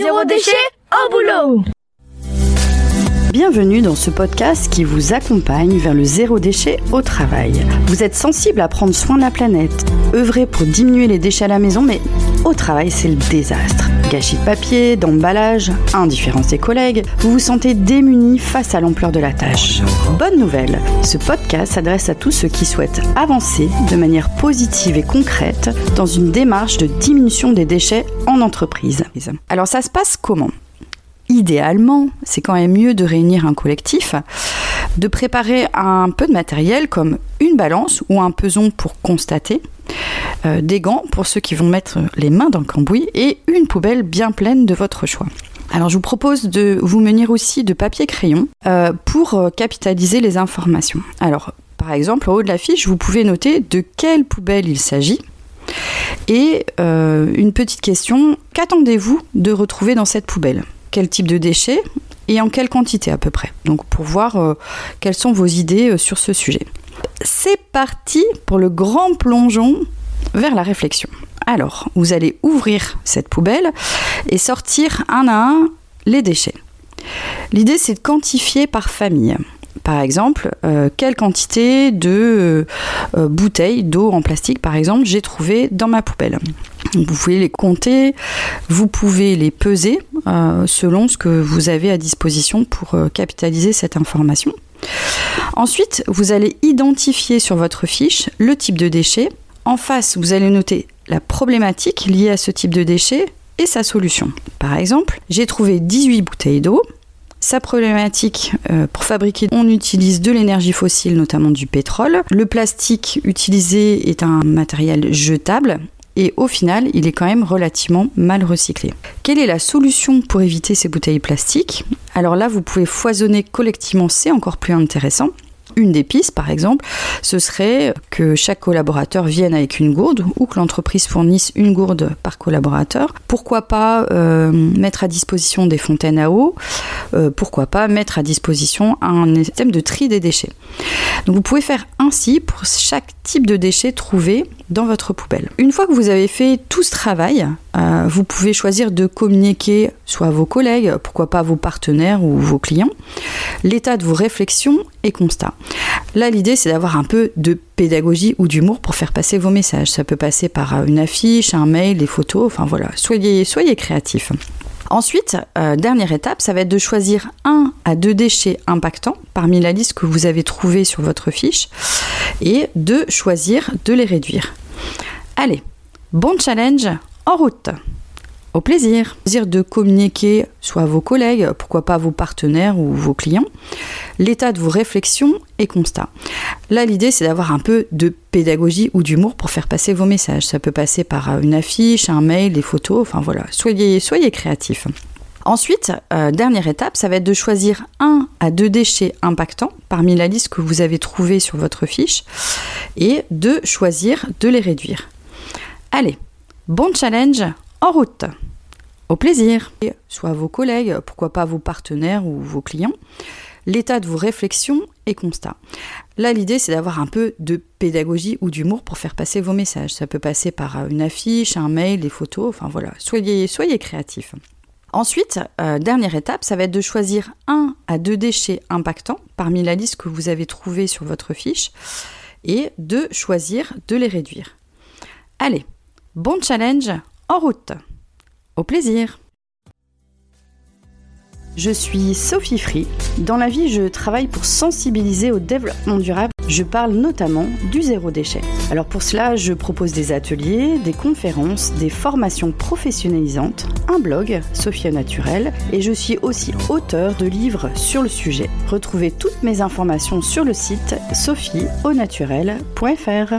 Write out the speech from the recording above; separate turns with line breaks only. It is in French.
Zéro déchet au boulot
Bienvenue dans ce podcast qui vous accompagne vers le zéro déchet au travail. Vous êtes sensible à prendre soin de la planète, œuvrer pour diminuer les déchets à la maison, mais au travail c'est le désastre. Gâchis de papier, d'emballage, indifférence des collègues, vous vous sentez démuni face à l'ampleur de la tâche. Bonne nouvelle, ce podcast s'adresse à tous ceux qui souhaitent avancer de manière positive et concrète dans une démarche de diminution des déchets en entreprise. Alors ça se passe comment? Idéalement, c'est quand même mieux de réunir un collectif, de préparer un peu de matériel comme une balance ou un peson pour constater, euh, des gants pour ceux qui vont mettre les mains dans le cambouis et une poubelle bien pleine de votre choix. Alors je vous propose de vous munir aussi de papier crayon euh, pour euh, capitaliser les informations. Alors par exemple, au haut de la fiche, vous pouvez noter de quelle poubelle il s'agit. Et une petite question, qu'attendez-vous de retrouver dans cette poubelle? Quel type de déchets? Et en quelle quantité à peu près? Donc pour voir quelles sont vos idées sur ce sujet. C'est parti pour le grand plongeon vers la réflexion. Alors, vous allez ouvrir cette poubelle et sortir un à un les déchets. L'idée, c'est de quantifier par famille. Par exemple, euh, quelle quantité de bouteilles d'eau en plastique, par exemple, j'ai trouvé dans ma poubelle. Vous pouvez les compter, vous pouvez les peser euh, selon ce que vous avez à disposition pour euh, capitaliser cette information. Ensuite, vous allez identifier sur votre fiche le type de déchet. En face, vous allez noter la problématique liée à ce type de déchet et sa solution. Par exemple, j'ai trouvé 18 bouteilles d'eau. Sa problématique, euh, pour fabriquer, on utilise de l'énergie fossile, notamment du pétrole. Le plastique utilisé est un matériel jetable et au final, il est quand même relativement mal recyclé. Quelle est la solution pour éviter ces bouteilles plastiques? Alors là, vous pouvez foisonner collectivement, c'est encore plus intéressant. Une des pistes, par exemple, ce serait que chaque collaborateur vienne avec une gourde ou que l'entreprise fournisse une gourde par collaborateur. Pourquoi pas euh, mettre à disposition des fontaines à eau euh, Pourquoi pas mettre à disposition un système de tri des déchets vous pouvez faire ainsi pour chaque type de déchets trouvé dans votre poubelle. Une fois que vous avez fait tout ce travail, euh, vous pouvez choisir de communiquer soit à vos collègues, pourquoi pas à vos partenaires ou vos clients, l'état de vos réflexions et constats. Là, l'idée, c'est d'avoir un peu de pédagogie ou d'humour pour faire passer vos messages. Ça peut passer par euh, une affiche, un mail, des photos, enfin voilà, soyez, soyez créatifs. Ensuite, euh, dernière étape, ça va être de choisir un à deux déchets impactants parmi la liste que vous avez trouvée sur votre fiche et de choisir de les réduire. Allez, bon challenge en route au plaisir. Plaisir de communiquer soit à vos collègues, pourquoi pas à vos partenaires ou vos clients, l'état de vos réflexions et constats. Là, l'idée, c'est d'avoir un peu de pédagogie ou d'humour pour faire passer vos messages. Ça peut passer par une affiche, un mail, des photos, enfin voilà, soyez, soyez créatifs. Ensuite, euh, dernière étape, ça va être de choisir un à deux déchets impactants parmi la liste que vous avez trouvée sur votre fiche et de choisir de les réduire. Allez, bon challenge en route. Au plaisir. Soit vos collègues, pourquoi pas vos partenaires ou vos clients, l'état de vos réflexions et constats. Là, l'idée, c'est d'avoir un peu de pédagogie ou d'humour pour faire passer vos messages. Ça peut passer par une affiche, un mail, des photos, enfin voilà, soyez, soyez créatifs. Ensuite, euh, dernière étape, ça va être de choisir un à deux déchets impactants parmi la liste que vous avez trouvée sur votre fiche et de choisir de les réduire. Allez, bon challenge en route. Au plaisir. Je suis Sophie Free. Dans la vie, je travaille pour sensibiliser au développement durable. Je parle notamment du zéro déchet. Alors pour cela, je propose des ateliers, des conférences, des formations professionnalisantes, un blog, Sophia Naturel, et je suis aussi auteur de livres sur le sujet. Retrouvez toutes mes informations sur le site sophieaunaturel.fr.